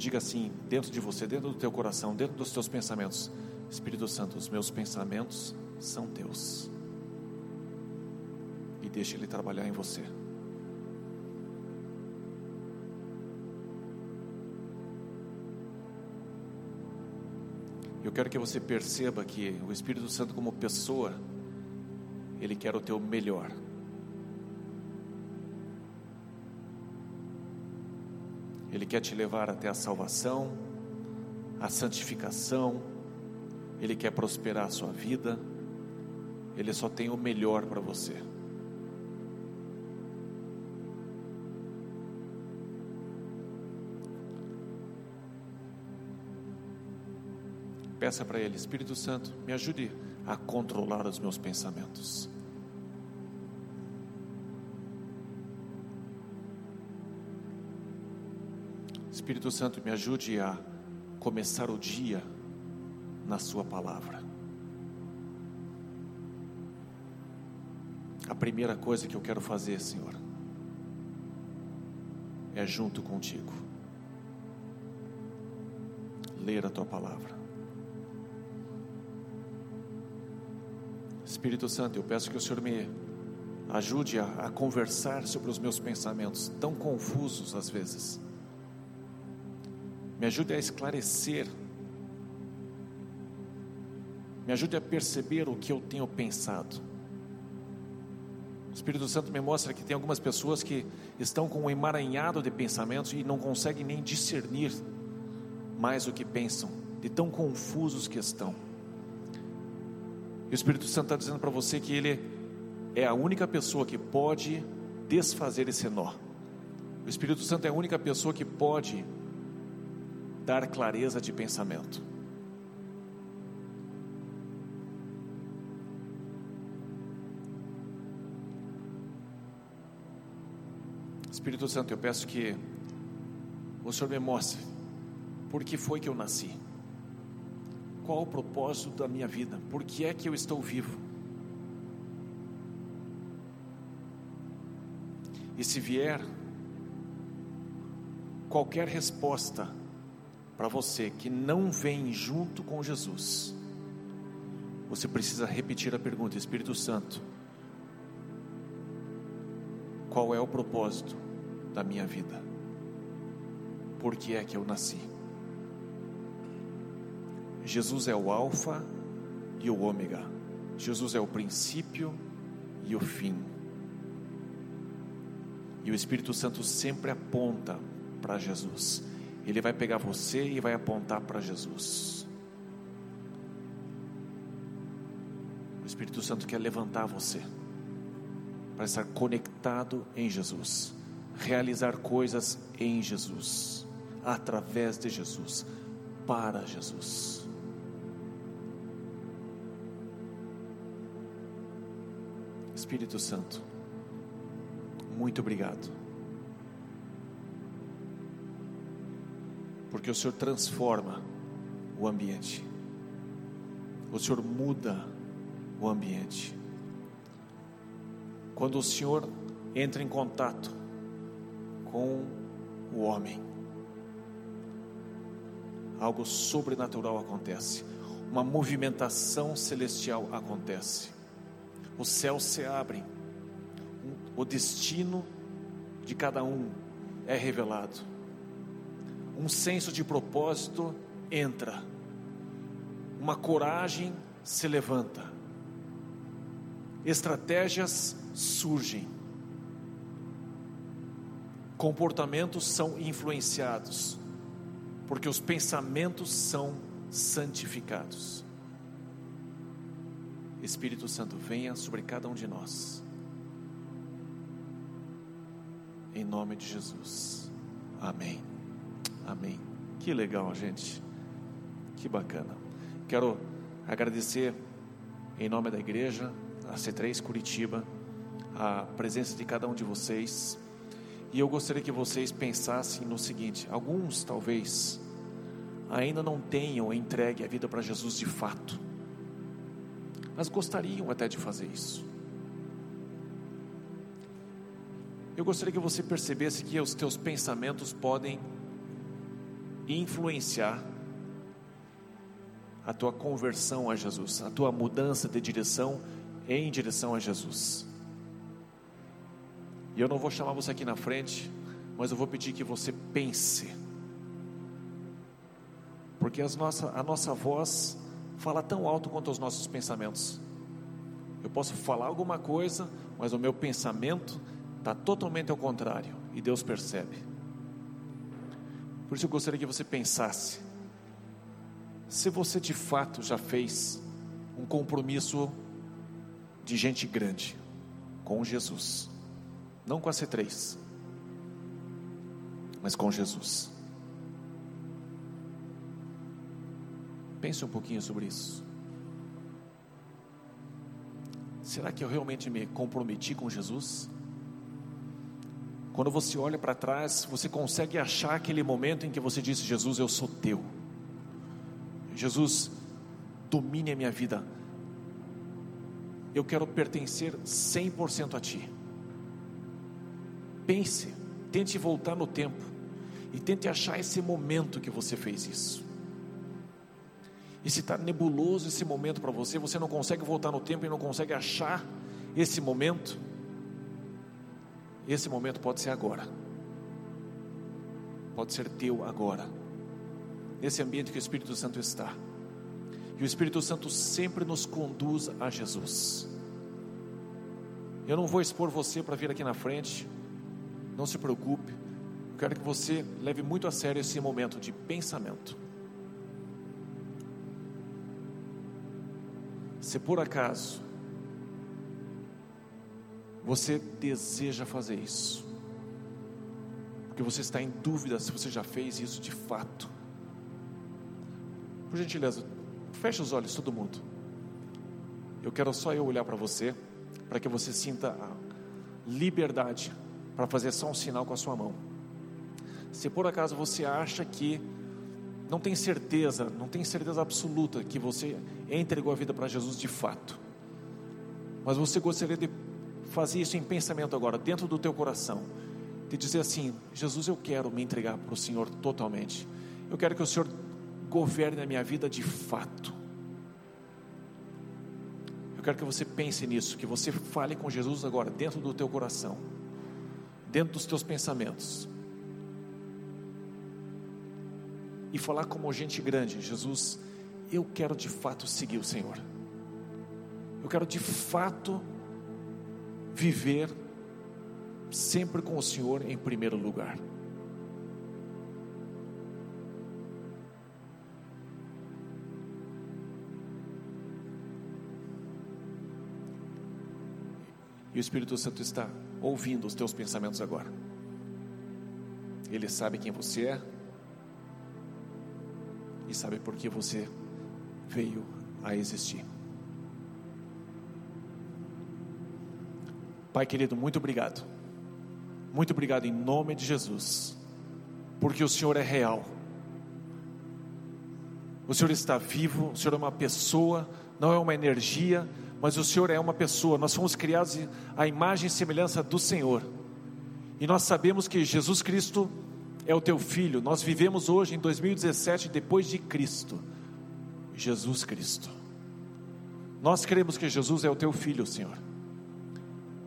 Diga assim, dentro de você, dentro do teu coração, dentro dos teus pensamentos: Espírito Santo, os meus pensamentos são teus. E deixe Ele trabalhar em você. Eu quero que você perceba que o Espírito Santo, como pessoa, Ele quer o teu melhor. Ele quer te levar até a salvação, a santificação, Ele quer prosperar a sua vida, Ele só tem o melhor para você. Peça para Ele, Espírito Santo, me ajude a controlar os meus pensamentos. Espírito Santo, me ajude a começar o dia na Sua palavra. A primeira coisa que eu quero fazer, Senhor, é junto contigo, ler a Tua palavra. Espírito Santo, eu peço que o Senhor me ajude a, a conversar sobre os meus pensamentos, tão confusos às vezes me ajude a esclarecer, me ajude a perceber o que eu tenho pensado. O Espírito Santo me mostra que tem algumas pessoas que estão com um emaranhado de pensamentos e não conseguem nem discernir mais o que pensam, de tão confusos que estão. E o Espírito Santo está dizendo para você que Ele é a única pessoa que pode desfazer esse nó. O Espírito Santo é a única pessoa que pode dar clareza de pensamento. Espírito Santo, eu peço que o Senhor me mostre por que foi que eu nasci, qual o propósito da minha vida, por que é que eu estou vivo. E se vier qualquer resposta para você que não vem junto com Jesus, você precisa repetir a pergunta: Espírito Santo, qual é o propósito da minha vida? Por que é que eu nasci? Jesus é o Alfa e o Ômega, Jesus é o princípio e o fim. E o Espírito Santo sempre aponta para Jesus. Ele vai pegar você e vai apontar para Jesus. O Espírito Santo quer levantar você para estar conectado em Jesus, realizar coisas em Jesus, através de Jesus, para Jesus. Espírito Santo, muito obrigado. Porque o Senhor transforma o ambiente, o Senhor muda o ambiente. Quando o Senhor entra em contato com o homem, algo sobrenatural acontece, uma movimentação celestial acontece, os céus se abrem, o destino de cada um é revelado, um senso de propósito entra, uma coragem se levanta, estratégias surgem, comportamentos são influenciados, porque os pensamentos são santificados. Espírito Santo, venha sobre cada um de nós. Em nome de Jesus. Amém. Amém. Que legal, gente. Que bacana. Quero agradecer em nome da igreja, a C3 Curitiba, a presença de cada um de vocês. E eu gostaria que vocês pensassem no seguinte: alguns talvez ainda não tenham entregue a vida para Jesus de fato, mas gostariam até de fazer isso. Eu gostaria que você percebesse que os teus pensamentos podem influenciar a tua conversão a Jesus, a tua mudança de direção em direção a Jesus. E eu não vou chamar você aqui na frente, mas eu vou pedir que você pense. Porque as nossa, a nossa voz fala tão alto quanto os nossos pensamentos. Eu posso falar alguma coisa, mas o meu pensamento está totalmente ao contrário, e Deus percebe. Por isso eu gostaria que você pensasse: se você de fato já fez um compromisso de gente grande com Jesus não com a C3, mas com Jesus. Pense um pouquinho sobre isso. Será que eu realmente me comprometi com Jesus? Quando você olha para trás, você consegue achar aquele momento em que você disse: Jesus, eu sou teu. Jesus, domine a minha vida. Eu quero pertencer 100% a Ti. Pense, tente voltar no tempo e tente achar esse momento que você fez isso. E se está nebuloso esse momento para você, você não consegue voltar no tempo e não consegue achar esse momento, esse momento pode ser agora, pode ser teu agora, nesse ambiente que o Espírito Santo está. E o Espírito Santo sempre nos conduz a Jesus. Eu não vou expor você para vir aqui na frente, não se preocupe. Eu quero que você leve muito a sério esse momento de pensamento. Se por acaso você deseja fazer isso, porque você está em dúvida se você já fez isso de fato, por gentileza, feche os olhos, todo mundo. Eu quero só eu olhar para você, para que você sinta a liberdade para fazer só um sinal com a sua mão. Se por acaso você acha que não tem certeza, não tem certeza absoluta que você entregou a vida para Jesus de fato, mas você gostaria de fazer isso em pensamento agora, dentro do teu coração, de dizer assim: Jesus, eu quero me entregar para o Senhor totalmente, eu quero que o Senhor governe a minha vida de fato. Eu quero que você pense nisso, que você fale com Jesus agora, dentro do teu coração dentro dos teus pensamentos. E falar como gente grande, Jesus, eu quero de fato seguir o Senhor. Eu quero de fato viver sempre com o Senhor em primeiro lugar. E o Espírito Santo está ouvindo os teus pensamentos agora. Ele sabe quem você é. e sabe por que você veio a existir. Pai querido, muito obrigado. Muito obrigado em nome de Jesus, porque o Senhor é real. O Senhor está vivo, o Senhor é uma pessoa, não é uma energia, mas o Senhor é uma pessoa. Nós fomos criados à imagem e semelhança do Senhor. E nós sabemos que Jesus Cristo é o teu filho. Nós vivemos hoje em 2017 depois de Cristo. Jesus Cristo. Nós queremos que Jesus é o teu filho, Senhor.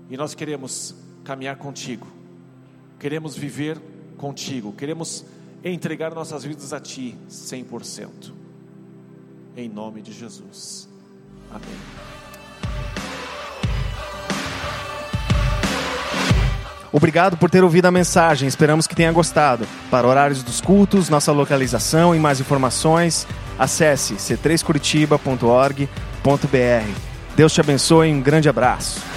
E nós queremos caminhar contigo. Queremos viver contigo. Queremos entregar nossas vidas a ti 100%. Em nome de Jesus. Amém. Obrigado por ter ouvido a mensagem, esperamos que tenha gostado. Para horários dos cultos, nossa localização e mais informações, acesse c3curitiba.org.br. Deus te abençoe e um grande abraço.